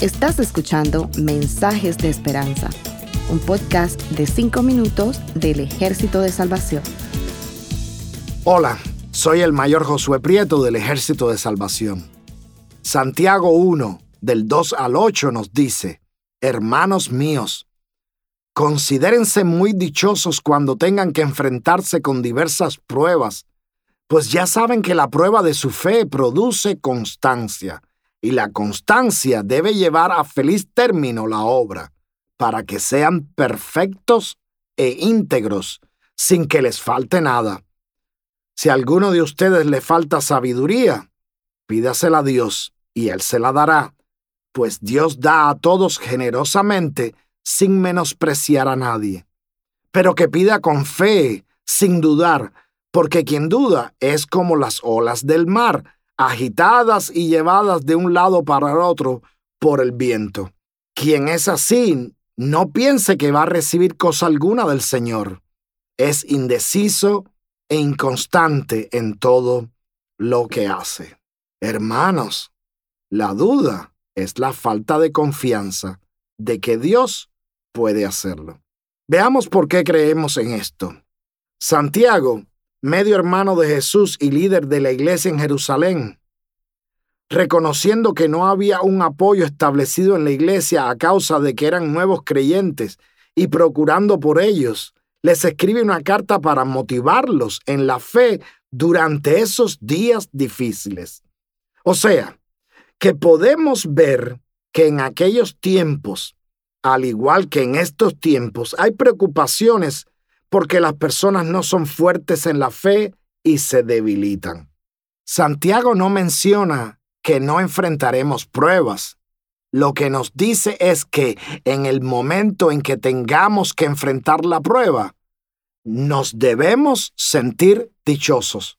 Estás escuchando Mensajes de Esperanza, un podcast de 5 minutos del Ejército de Salvación. Hola, soy el mayor Josué Prieto del Ejército de Salvación. Santiago 1, del 2 al 8 nos dice, Hermanos míos, considérense muy dichosos cuando tengan que enfrentarse con diversas pruebas pues ya saben que la prueba de su fe produce constancia, y la constancia debe llevar a feliz término la obra, para que sean perfectos e íntegros, sin que les falte nada. Si a alguno de ustedes le falta sabiduría, pídasela a Dios, y Él se la dará, pues Dios da a todos generosamente, sin menospreciar a nadie. Pero que pida con fe, sin dudar, porque quien duda es como las olas del mar, agitadas y llevadas de un lado para el otro por el viento. Quien es así, no piense que va a recibir cosa alguna del Señor. Es indeciso e inconstante en todo lo que hace. Hermanos, la duda es la falta de confianza de que Dios puede hacerlo. Veamos por qué creemos en esto. Santiago medio hermano de Jesús y líder de la iglesia en Jerusalén, reconociendo que no había un apoyo establecido en la iglesia a causa de que eran nuevos creyentes y procurando por ellos, les escribe una carta para motivarlos en la fe durante esos días difíciles. O sea, que podemos ver que en aquellos tiempos, al igual que en estos tiempos, hay preocupaciones porque las personas no son fuertes en la fe y se debilitan. Santiago no menciona que no enfrentaremos pruebas. Lo que nos dice es que en el momento en que tengamos que enfrentar la prueba, nos debemos sentir dichosos.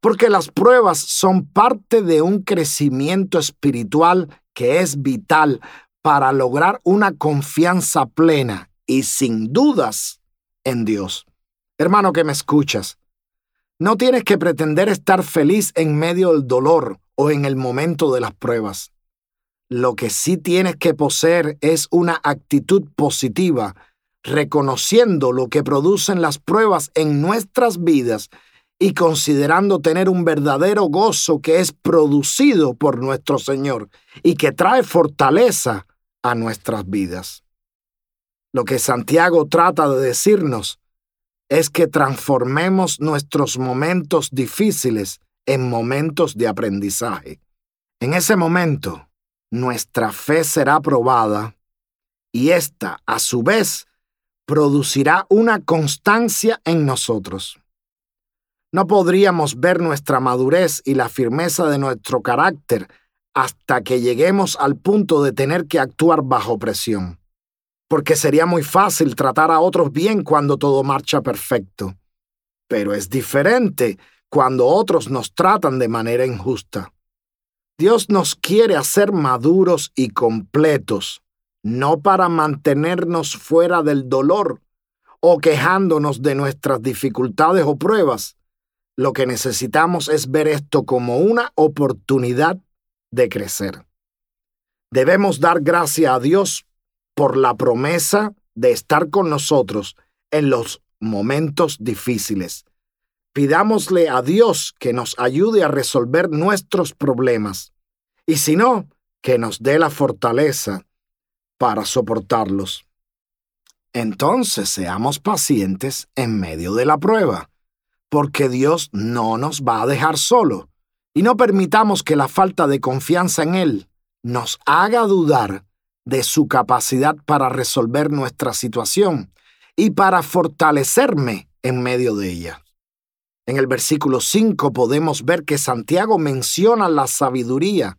Porque las pruebas son parte de un crecimiento espiritual que es vital para lograr una confianza plena y sin dudas en Dios. Hermano que me escuchas, no tienes que pretender estar feliz en medio del dolor o en el momento de las pruebas. Lo que sí tienes que poseer es una actitud positiva, reconociendo lo que producen las pruebas en nuestras vidas y considerando tener un verdadero gozo que es producido por nuestro Señor y que trae fortaleza a nuestras vidas. Lo que Santiago trata de decirnos es que transformemos nuestros momentos difíciles en momentos de aprendizaje. En ese momento, nuestra fe será probada y ésta, a su vez, producirá una constancia en nosotros. No podríamos ver nuestra madurez y la firmeza de nuestro carácter hasta que lleguemos al punto de tener que actuar bajo presión porque sería muy fácil tratar a otros bien cuando todo marcha perfecto. Pero es diferente cuando otros nos tratan de manera injusta. Dios nos quiere hacer maduros y completos, no para mantenernos fuera del dolor o quejándonos de nuestras dificultades o pruebas. Lo que necesitamos es ver esto como una oportunidad de crecer. Debemos dar gracia a Dios por la promesa de estar con nosotros en los momentos difíciles. Pidámosle a Dios que nos ayude a resolver nuestros problemas y si no, que nos dé la fortaleza para soportarlos. Entonces seamos pacientes en medio de la prueba, porque Dios no nos va a dejar solo, y no permitamos que la falta de confianza en Él nos haga dudar de su capacidad para resolver nuestra situación y para fortalecerme en medio de ella. En el versículo 5 podemos ver que Santiago menciona la sabiduría,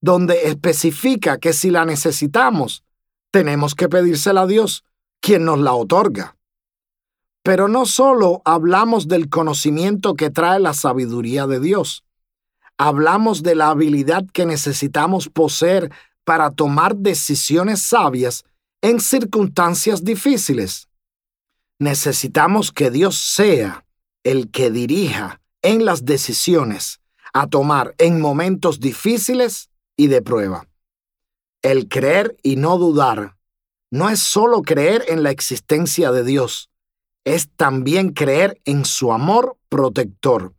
donde especifica que si la necesitamos, tenemos que pedírsela a Dios, quien nos la otorga. Pero no solo hablamos del conocimiento que trae la sabiduría de Dios, hablamos de la habilidad que necesitamos poseer para tomar decisiones sabias en circunstancias difíciles. Necesitamos que Dios sea el que dirija en las decisiones, a tomar en momentos difíciles y de prueba. El creer y no dudar no es solo creer en la existencia de Dios, es también creer en su amor protector.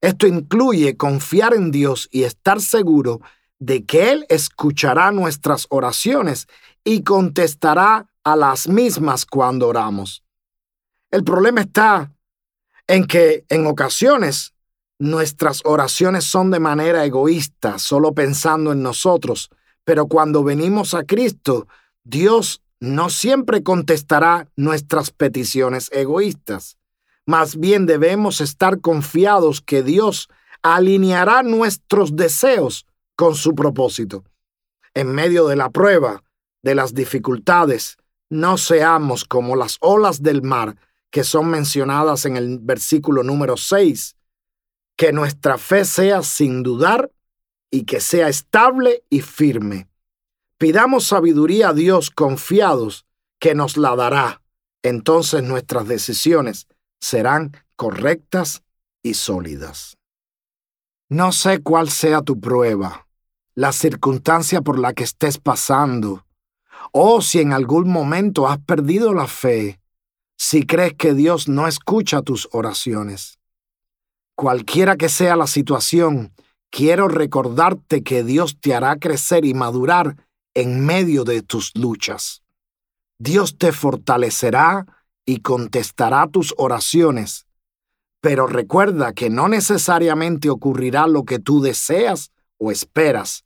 Esto incluye confiar en Dios y estar seguro de que Él escuchará nuestras oraciones y contestará a las mismas cuando oramos. El problema está en que en ocasiones nuestras oraciones son de manera egoísta, solo pensando en nosotros, pero cuando venimos a Cristo, Dios no siempre contestará nuestras peticiones egoístas. Más bien debemos estar confiados que Dios alineará nuestros deseos con su propósito. En medio de la prueba, de las dificultades, no seamos como las olas del mar que son mencionadas en el versículo número 6. Que nuestra fe sea sin dudar y que sea estable y firme. Pidamos sabiduría a Dios confiados que nos la dará. Entonces nuestras decisiones serán correctas y sólidas. No sé cuál sea tu prueba la circunstancia por la que estés pasando, o si en algún momento has perdido la fe, si crees que Dios no escucha tus oraciones. Cualquiera que sea la situación, quiero recordarte que Dios te hará crecer y madurar en medio de tus luchas. Dios te fortalecerá y contestará tus oraciones, pero recuerda que no necesariamente ocurrirá lo que tú deseas o esperas,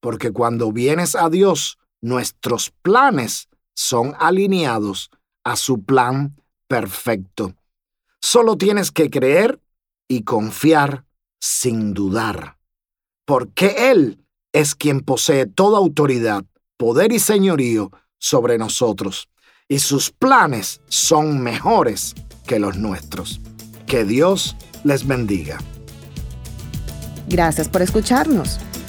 porque cuando vienes a Dios, nuestros planes son alineados a su plan perfecto. Solo tienes que creer y confiar sin dudar, porque Él es quien posee toda autoridad, poder y señorío sobre nosotros, y sus planes son mejores que los nuestros. Que Dios les bendiga. Gracias por escucharnos.